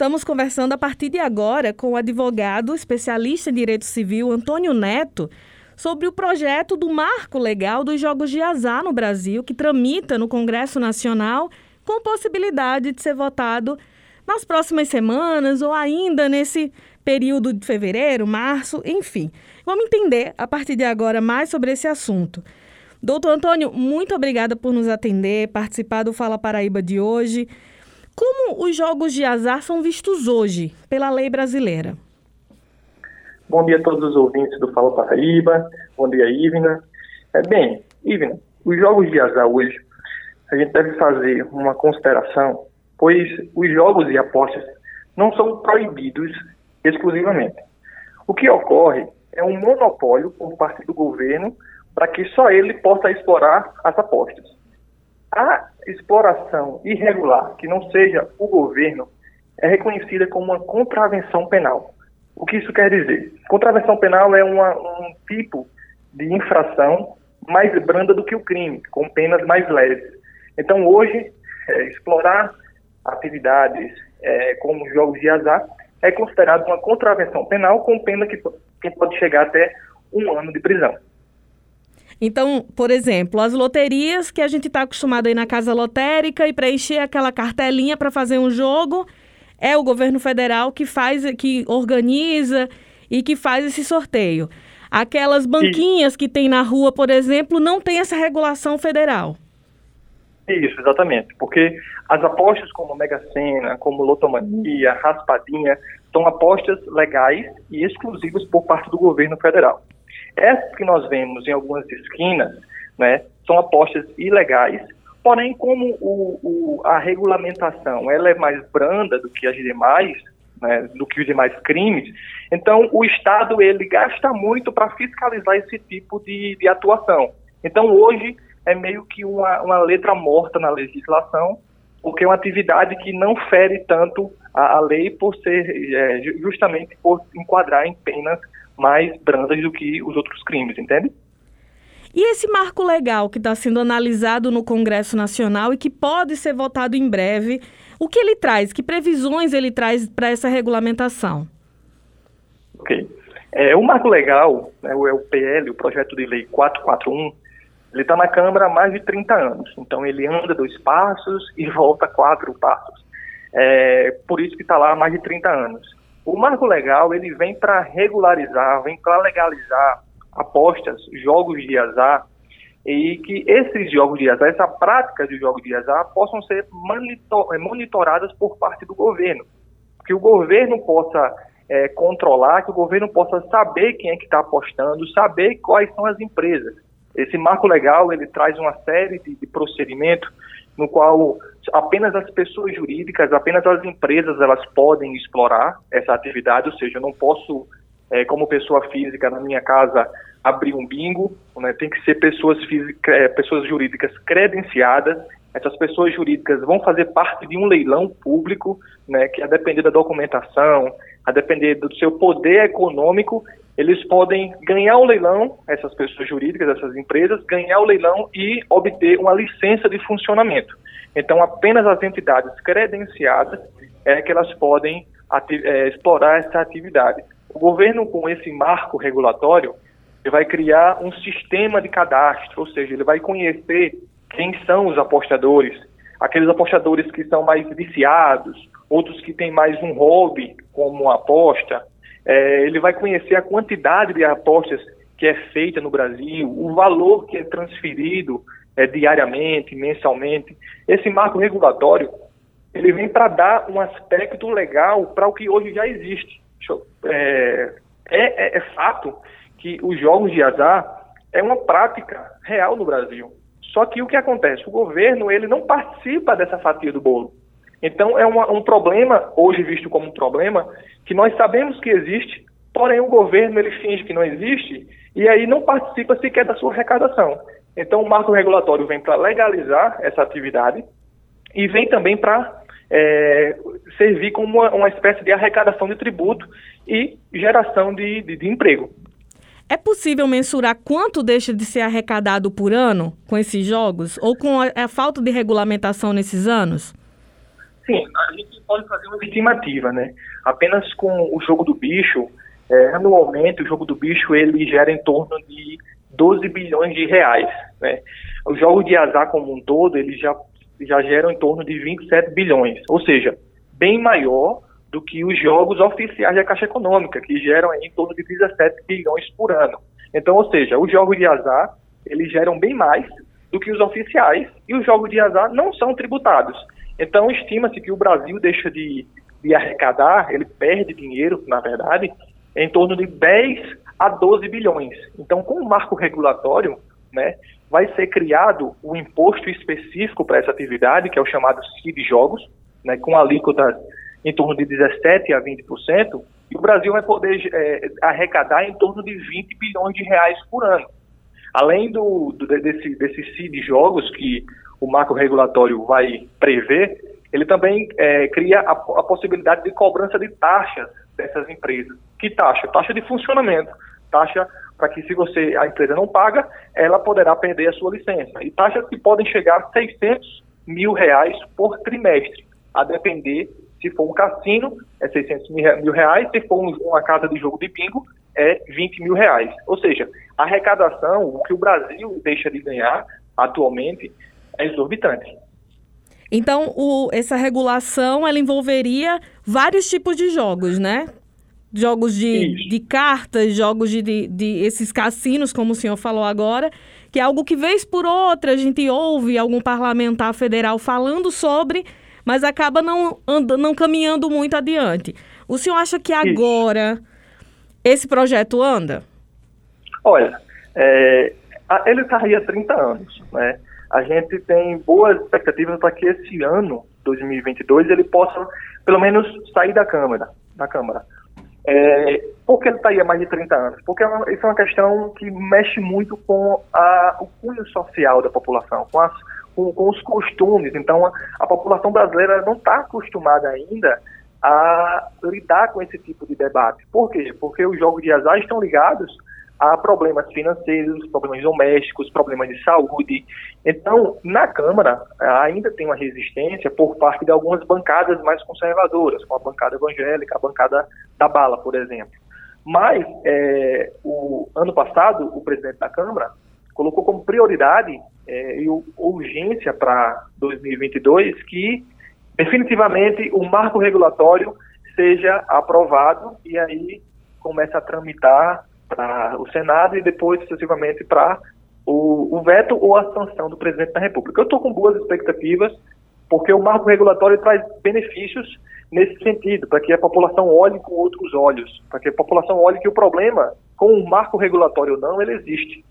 Estamos conversando a partir de agora com o advogado especialista em direito civil Antônio Neto sobre o projeto do marco legal dos jogos de azar no Brasil, que tramita no Congresso Nacional com possibilidade de ser votado nas próximas semanas ou ainda nesse período de fevereiro, março, enfim. Vamos entender a partir de agora mais sobre esse assunto. Doutor Antônio, muito obrigada por nos atender, participar do Fala Paraíba de hoje. Como os jogos de azar são vistos hoje pela lei brasileira? Bom dia a todos os ouvintes do Fala Paraíba. Bom dia, Ivna. É, bem, Ivna, os jogos de azar hoje, a gente deve fazer uma consideração, pois os jogos e apostas não são proibidos exclusivamente. O que ocorre é um monopólio por parte do governo para que só ele possa explorar as apostas. A exploração irregular, que não seja o governo, é reconhecida como uma contravenção penal. O que isso quer dizer? Contravenção penal é uma, um tipo de infração mais branda do que o crime, com penas mais leves. Então, hoje, é, explorar atividades é, como jogos de azar é considerado uma contravenção penal com pena que, que pode chegar até um ano de prisão. Então, por exemplo, as loterias que a gente está acostumado aí na casa lotérica e preencher aquela cartelinha para fazer um jogo, é o governo federal que faz, que organiza e que faz esse sorteio. Aquelas banquinhas que tem na rua, por exemplo, não tem essa regulação federal. Isso, exatamente. Porque as apostas como Mega Sena, como Lotomania, Raspadinha, são apostas legais e exclusivas por parte do governo federal. Essas que nós vemos em algumas esquinas, né, são apostas ilegais, porém, como o, o, a regulamentação ela é mais branda do que as demais, né, do que os demais crimes, então o Estado ele gasta muito para fiscalizar esse tipo de, de atuação. Então, hoje, é meio que uma, uma letra morta na legislação, porque é uma atividade que não fere tanto a, a lei por ser é, justamente por enquadrar em penas mais brandas do que os outros crimes, entende? E esse marco legal que está sendo analisado no Congresso Nacional e que pode ser votado em breve, o que ele traz? Que previsões ele traz para essa regulamentação? Ok. É, o marco legal, né, o, é o PL, o projeto de lei 441, ele está na Câmara há mais de 30 anos. Então ele anda dois passos e volta quatro passos. É, por isso que está lá há mais de 30 anos. O marco legal ele vem para regularizar, vem para legalizar apostas, jogos de azar e que esses jogos de azar, essa prática de jogos de azar possam ser monitor, monitoradas por parte do governo, que o governo possa é, controlar, que o governo possa saber quem é que está apostando, saber quais são as empresas. Esse marco legal ele traz uma série de, de procedimentos no qual apenas as pessoas jurídicas, apenas as empresas, elas podem explorar essa atividade, ou seja, eu não posso, é, como pessoa física, na minha casa, abrir um bingo, né? tem que ser pessoas, físicas, é, pessoas jurídicas credenciadas, essas pessoas jurídicas vão fazer parte de um leilão público, né, que a depender da documentação, a depender do seu poder econômico, eles podem ganhar o leilão, essas pessoas jurídicas, essas empresas, ganhar o leilão e obter uma licença de funcionamento. Então, apenas as entidades credenciadas é que elas podem é, explorar essa atividade. O governo, com esse marco regulatório, ele vai criar um sistema de cadastro, ou seja, ele vai conhecer quem são os apostadores, aqueles apostadores que são mais viciados, outros que têm mais um hobby, como aposta, é, ele vai conhecer a quantidade de apostas que é feita no Brasil, o valor que é transferido é, diariamente, mensalmente. Esse marco regulatório, ele vem para dar um aspecto legal para o que hoje já existe. É, é, é, fato que os jogos de azar é uma prática real no Brasil. Só que o que acontece? O governo ele não participa dessa fatia do bolo. Então é uma, um problema, hoje visto como um problema, que nós sabemos que existe, porém o governo ele finge que não existe e aí não participa sequer da sua arrecadação. Então o marco regulatório vem para legalizar essa atividade e vem também para é, servir como uma, uma, espécie de arrecadação de tributo e geração de, de, de emprego. É possível mensurar quanto deixa de ser arrecadado por ano com esses jogos ou com a, a falta de regulamentação nesses anos? Sim, a gente pode fazer uma estimativa, né? Apenas com o jogo do bicho, é, anualmente o jogo do bicho ele gera em torno de 12 bilhões de reais, né? Os jogos de azar como um todo, eles já, já geram em torno de 27 bilhões, ou seja, bem maior do que os jogos oficiais da Caixa Econômica, que geram em torno de 17 bilhões por ano. Então, ou seja, os jogos de azar, eles geram bem mais do que os oficiais, e os jogos de azar não são tributados. Então, estima-se que o Brasil deixa de, de arrecadar, ele perde dinheiro, na verdade, em torno de 10 a 12 bilhões. Então, com o marco regulatório, né, vai ser criado um imposto específico para essa atividade, que é o chamado CID Jogos, né, com alíquotas em torno de 17% a 20%, e o Brasil vai poder é, arrecadar em torno de 20 bilhões de reais por ano. Além do, do desse, desse CID Jogos que o marco regulatório vai prever, ele também é, cria a, a possibilidade de cobrança de taxas dessas empresas. Que taxa? Taxa de funcionamento. Taxa para que se você a empresa não paga, ela poderá perder a sua licença. E taxas que podem chegar a 600 mil reais por trimestre, a depender se for um cassino, é 600 mil reais. Se for uma casa de jogo de bingo, é 20 mil reais. Ou seja, a arrecadação, o que o Brasil deixa de ganhar atualmente, é exorbitante. Então, o, essa regulação ela envolveria vários tipos de jogos, né? Jogos de, de cartas, jogos de, de, de, esses cassinos, como o senhor falou agora, que é algo que, vez por outra, a gente ouve algum parlamentar federal falando sobre, mas acaba não, anda, não caminhando muito adiante. O senhor acha que agora esse projeto anda? Olha, é, ele está aí há 30 anos, né? A gente tem boas expectativas para que esse ano, 2022, ele possa, pelo menos, sair da Câmara. Da Câmara. É, por que ele está aí há mais de 30 anos? Porque é uma, isso é uma questão que mexe muito com a, o cunho social da população, com as com, com os costumes. Então, a, a população brasileira não está acostumada ainda a lidar com esse tipo de debate. Por quê? Porque os jogos de azar estão ligados a problemas financeiros, problemas domésticos, problemas de saúde. Então, na Câmara, ainda tem uma resistência por parte de algumas bancadas mais conservadoras, como a bancada evangélica, a bancada da bala, por exemplo. Mas, é, o ano passado, o presidente da Câmara colocou como prioridade é, e urgência para 2022 que definitivamente o marco regulatório seja aprovado e aí começa a tramitar para o Senado e depois sucessivamente para o, o, veto ou a sanção do presidente da República. Eu estou com boas expectativas porque o marco regulatório traz benefícios nesse sentido, para que a população olhe com outros olhos, para que a população olhe que o problema, com o marco regulatório não, ele existe.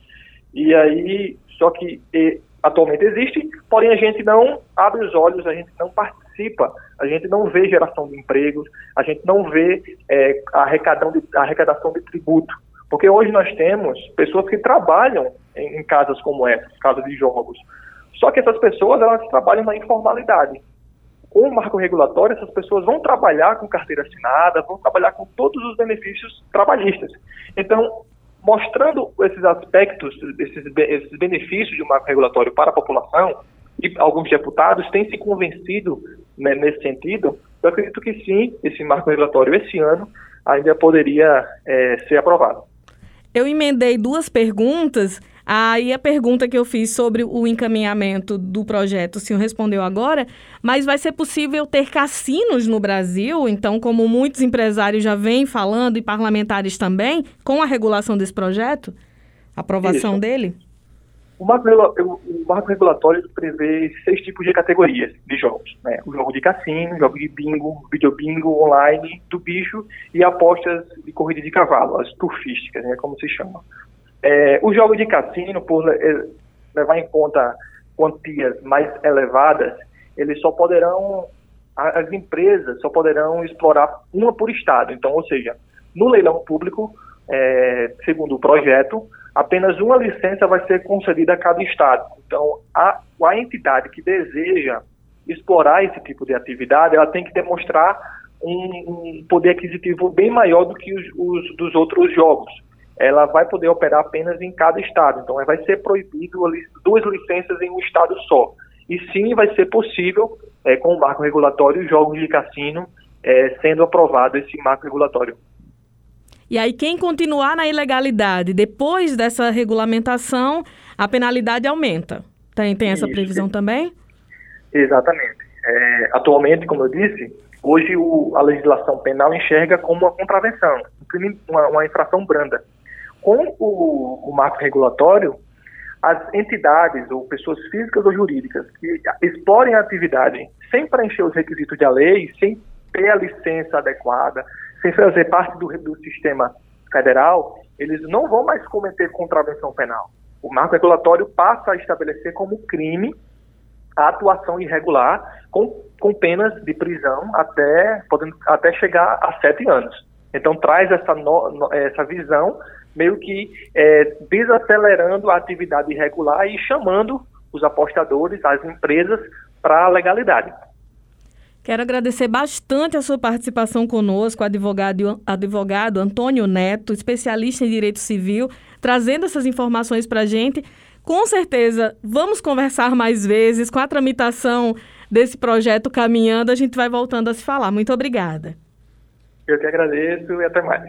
E aí, só que e, atualmente existe, porém a gente não abre os olhos, a gente não participa, a gente não vê geração de empregos, a gente não vê é, arrecadação de, arrecadação de tributo. Porque hoje nós temos pessoas que trabalham em, em casas como essa, casas de jogos. Só que essas pessoas, elas trabalham na informalidade. Com o marco regulatório, essas pessoas vão trabalhar com carteira assinada, vão trabalhar com todos os benefícios trabalhistas. Então, mostrando esses aspectos, esses, esses benefícios de um marco regulatório para a população, e alguns deputados têm se convencido né, nesse sentido, eu acredito que sim, esse marco regulatório esse ano ainda poderia é, ser aprovado. Eu emendei duas perguntas. Aí a pergunta que eu fiz sobre o encaminhamento do projeto, o senhor respondeu agora, mas vai ser possível ter cassinos no Brasil? Então, como muitos empresários já vêm falando e parlamentares também, com a regulação desse projeto? Aprovação Isso. dele? O marco, o marco, regulatório prevê seis tipos de categorias de jogos. Né? O jogo de cassino, jogo de bingo, videobingo online, do bicho e apostas de corrida de cavalo, as turfísticas, né, como se chama. É, o jogo de cassino, por levar em conta quantias mais elevadas, eles só poderão, as empresas só poderão explorar uma por estado. Então, ou seja, no leilão público, é, segundo o projeto, apenas uma licença vai ser concedida a cada estado. Então, a, a entidade que deseja explorar esse tipo de atividade, ela tem que demonstrar um, um poder aquisitivo bem maior do que os, os, dos outros jogos ela vai poder operar apenas em cada estado. Então, vai ser proibido duas licenças em um estado só. E sim, vai ser possível é, com o marco regulatório jogos de cassino é, sendo aprovado esse marco regulatório. E aí, quem continuar na ilegalidade depois dessa regulamentação, a penalidade aumenta. Tem, tem essa Isso. previsão também? Exatamente. É, atualmente, como eu disse, hoje o, a legislação penal enxerga como uma contravenção, uma, uma infração branda. Com o, o marco regulatório, as entidades ou pessoas físicas ou jurídicas que explorem a atividade sem preencher os requisitos da lei, sem ter a licença adequada, sem fazer parte do, do sistema federal, eles não vão mais cometer contravenção penal. O marco regulatório passa a estabelecer como crime a atuação irregular com, com penas de prisão até, podendo, até chegar a sete anos. Então traz essa, no, essa visão meio que é, desacelerando a atividade irregular e chamando os apostadores, as empresas, para a legalidade. Quero agradecer bastante a sua participação conosco, advogado, advogado Antônio Neto, especialista em direito civil, trazendo essas informações para a gente. Com certeza, vamos conversar mais vezes com a tramitação desse projeto caminhando. A gente vai voltando a se falar. Muito obrigada. Eu que agradeço e até mais.